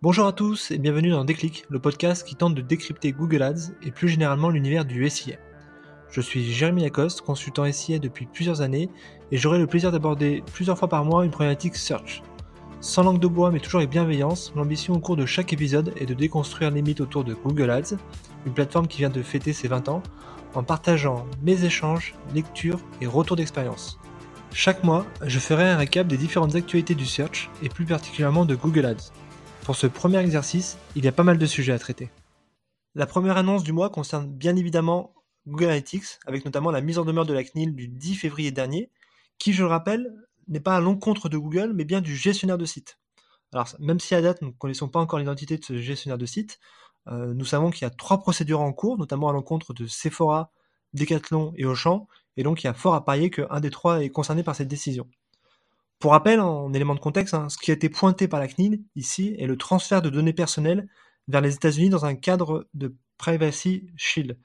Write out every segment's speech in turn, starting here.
Bonjour à tous et bienvenue dans Déclic, le podcast qui tente de décrypter Google Ads et plus généralement l'univers du SIA. Je suis Jérémy Lacoste, consultant SIA depuis plusieurs années et j'aurai le plaisir d'aborder plusieurs fois par mois une problématique search. Sans langue de bois mais toujours avec bienveillance, l'ambition au cours de chaque épisode est de déconstruire les mythes autour de Google Ads, une plateforme qui vient de fêter ses 20 ans, en partageant mes échanges, lectures et retours d'expérience. Chaque mois, je ferai un récap des différentes actualités du search et plus particulièrement de Google Ads. Pour ce premier exercice, il y a pas mal de sujets à traiter. La première annonce du mois concerne bien évidemment Google Analytics, avec notamment la mise en demeure de la CNIL du 10 février dernier, qui, je le rappelle, n'est pas à l'encontre de Google, mais bien du gestionnaire de site. Alors, même si à date, nous ne connaissons pas encore l'identité de ce gestionnaire de site, euh, nous savons qu'il y a trois procédures en cours, notamment à l'encontre de Sephora, Decathlon et Auchan, et donc il y a fort à parier qu'un des trois est concerné par cette décision. Pour rappel, en élément de contexte, hein, ce qui a été pointé par la CNIL ici est le transfert de données personnelles vers les États-Unis dans un cadre de Privacy Shield.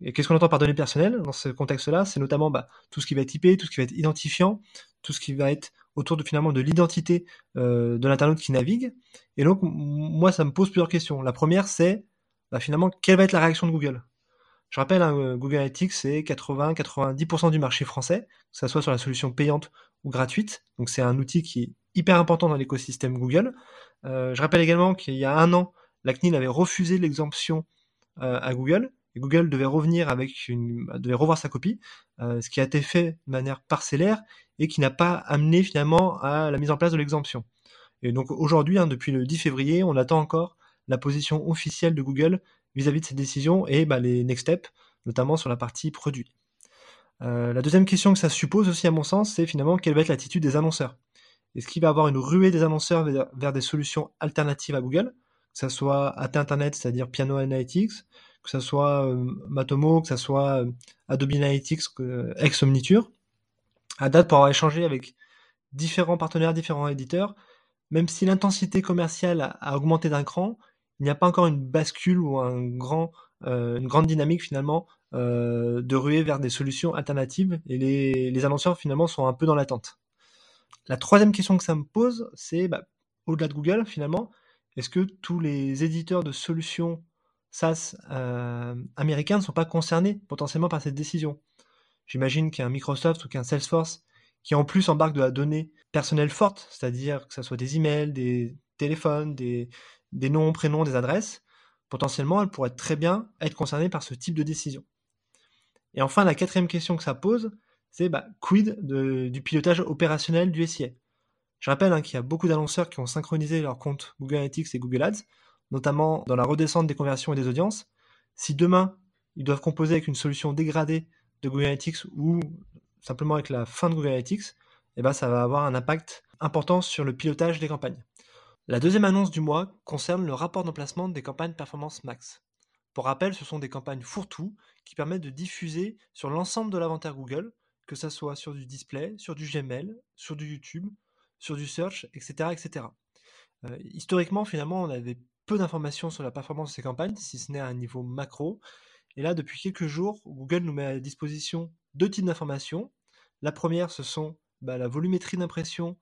Et qu'est-ce qu'on entend par données personnelles dans ce contexte-là? C'est notamment bah, tout ce qui va être IP, tout ce qui va être identifiant, tout ce qui va être autour de finalement de l'identité euh, de l'internaute qui navigue. Et donc moi, ça me pose plusieurs questions. La première, c'est bah, finalement quelle va être la réaction de Google? Je rappelle, hein, Google Analytics, c'est 80-90% du marché français, que ce soit sur la solution payante ou gratuite. Donc c'est un outil qui est hyper important dans l'écosystème Google. Euh, je rappelle également qu'il y a un an, la CNIL avait refusé l'exemption euh, à Google. Google devait revenir avec une, devait revoir sa copie, euh, ce qui a été fait de manière parcellaire et qui n'a pas amené finalement à la mise en place de l'exemption. Et donc aujourd'hui, hein, depuis le 10 février, on attend encore la position officielle de Google vis-à-vis de cette décision et bah, les next steps, notamment sur la partie produit. Euh, la deuxième question que ça suppose aussi à mon sens, c'est finalement quelle va être l'attitude des annonceurs. Est-ce qu'il va y avoir une ruée des annonceurs vers, des solutions alternatives à Google, que ce soit AT Internet, c'est-à-dire Piano Analytics, que ce soit euh, Matomo, que ce soit euh, Adobe Analytics, ex Omniture. À date, pour avoir échangé avec différents partenaires, différents éditeurs, même si l'intensité commerciale a augmenté d'un cran, il n'y a pas encore une bascule ou euh, une grande dynamique finalement euh, de ruer vers des solutions alternatives et les, les, annonceurs finalement sont un peu dans l'attente. La troisième question que ça me pose, c'est bah, au-delà de Google finalement, est-ce que tous les éditeurs de solutions SaaS euh, américains ne sont pas concernés potentiellement par cette décision? J'imagine qu'un Microsoft ou qu'un Salesforce qui en plus embarque de la donnée personnelle forte, c'est-à-dire que ce soit des emails, des téléphones, des, des noms, prénoms, des adresses, potentiellement, elle pourrait très bien être concernée par ce type de décision. Et enfin, la quatrième question que ça pose, c'est bah, quid du pilotage opérationnel du SIA Je rappelle hein, qu'il y a beaucoup d'annonceurs qui ont synchronisé leurs comptes Google Analytics et Google Ads, notamment dans la redescente des conversions et des audiences. Si demain, ils doivent composer avec une solution dégradée de Google Analytics ou simplement avec la fin de Google Analytics, eh ben, ça va avoir un impact important sur le pilotage des campagnes. La deuxième annonce du mois concerne le rapport d'emplacement des campagnes Performance Max. Pour rappel, ce sont des campagnes fourre-tout qui permettent de diffuser sur l'ensemble de l'inventaire Google, que ce soit sur du display, sur du Gmail, sur du YouTube, sur du search, etc. etc. Euh, historiquement, finalement, on avait peu d'informations sur la performance de ces campagnes, si ce n'est à un niveau macro. Et là, depuis quelques jours, Google nous met à disposition deux types d'informations. La première, ce sont bah, la volumétrie d'impression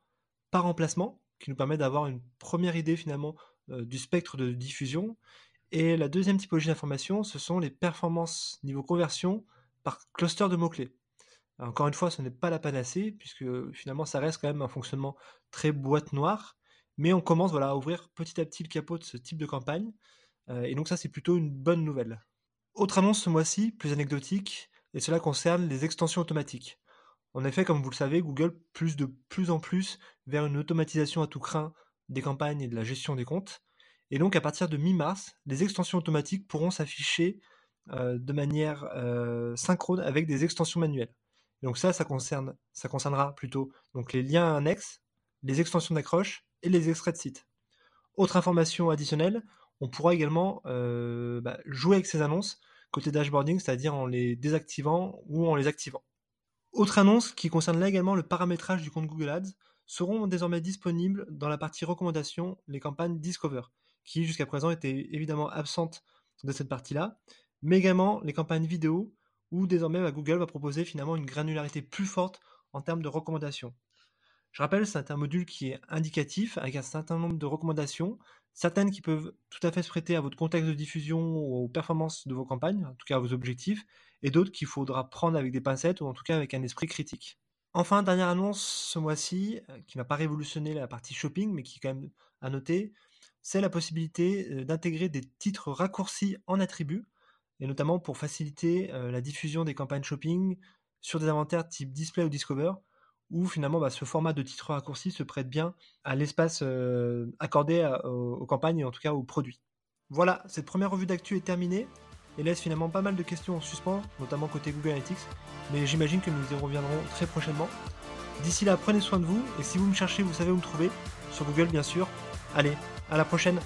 par emplacement, qui nous permet d'avoir une première idée finalement euh, du spectre de diffusion. Et la deuxième typologie d'information, ce sont les performances niveau conversion par cluster de mots-clés. Encore une fois, ce n'est pas la panacée, puisque finalement ça reste quand même un fonctionnement très boîte noire, mais on commence voilà, à ouvrir petit à petit le capot de ce type de campagne, euh, et donc ça c'est plutôt une bonne nouvelle. Autre annonce ce mois-ci, plus anecdotique, et cela concerne les extensions automatiques. En effet, comme vous le savez, Google plus de plus en plus vers une automatisation à tout craint des campagnes et de la gestion des comptes. Et donc à partir de mi-mars, les extensions automatiques pourront s'afficher euh, de manière euh, synchrone avec des extensions manuelles. donc ça, ça, concerne, ça concernera plutôt donc les liens annexes, les extensions d'accroche et les extraits de site. Autre information additionnelle, on pourra également euh, bah, jouer avec ces annonces côté dashboarding, c'est-à-dire en les désactivant ou en les activant. Autre annonce qui concerne là également le paramétrage du compte Google Ads seront désormais disponibles dans la partie recommandations les campagnes Discover, qui jusqu'à présent étaient évidemment absentes de cette partie-là, mais également les campagnes vidéo où désormais bah, Google va proposer finalement une granularité plus forte en termes de recommandations. Je rappelle, c'est un module qui est indicatif avec un certain nombre de recommandations. Certaines qui peuvent tout à fait se prêter à votre contexte de diffusion ou aux performances de vos campagnes, en tout cas à vos objectifs, et d'autres qu'il faudra prendre avec des pincettes ou en tout cas avec un esprit critique. Enfin, dernière annonce ce mois-ci, euh, qui n'a pas révolutionné la partie shopping, mais qui est quand même à noter, c'est la possibilité euh, d'intégrer des titres raccourcis en attributs, et notamment pour faciliter euh, la diffusion des campagnes shopping sur des inventaires type display ou discover, où finalement bah, ce format de titre raccourci se prête bien à l'espace euh, accordé aux, campagnes et en tout cas aux produits. Voilà, cette première revue d'actu est terminée et laisse finalement pas mal de questions en suspens, notamment côté Google Analytics, mais j'imagine que nous y reviendrons très prochainement. D'ici là, prenez soin de vous et si vous me cherchez, vous savez où me trouver, sur Google bien sûr. Allez, à la prochaine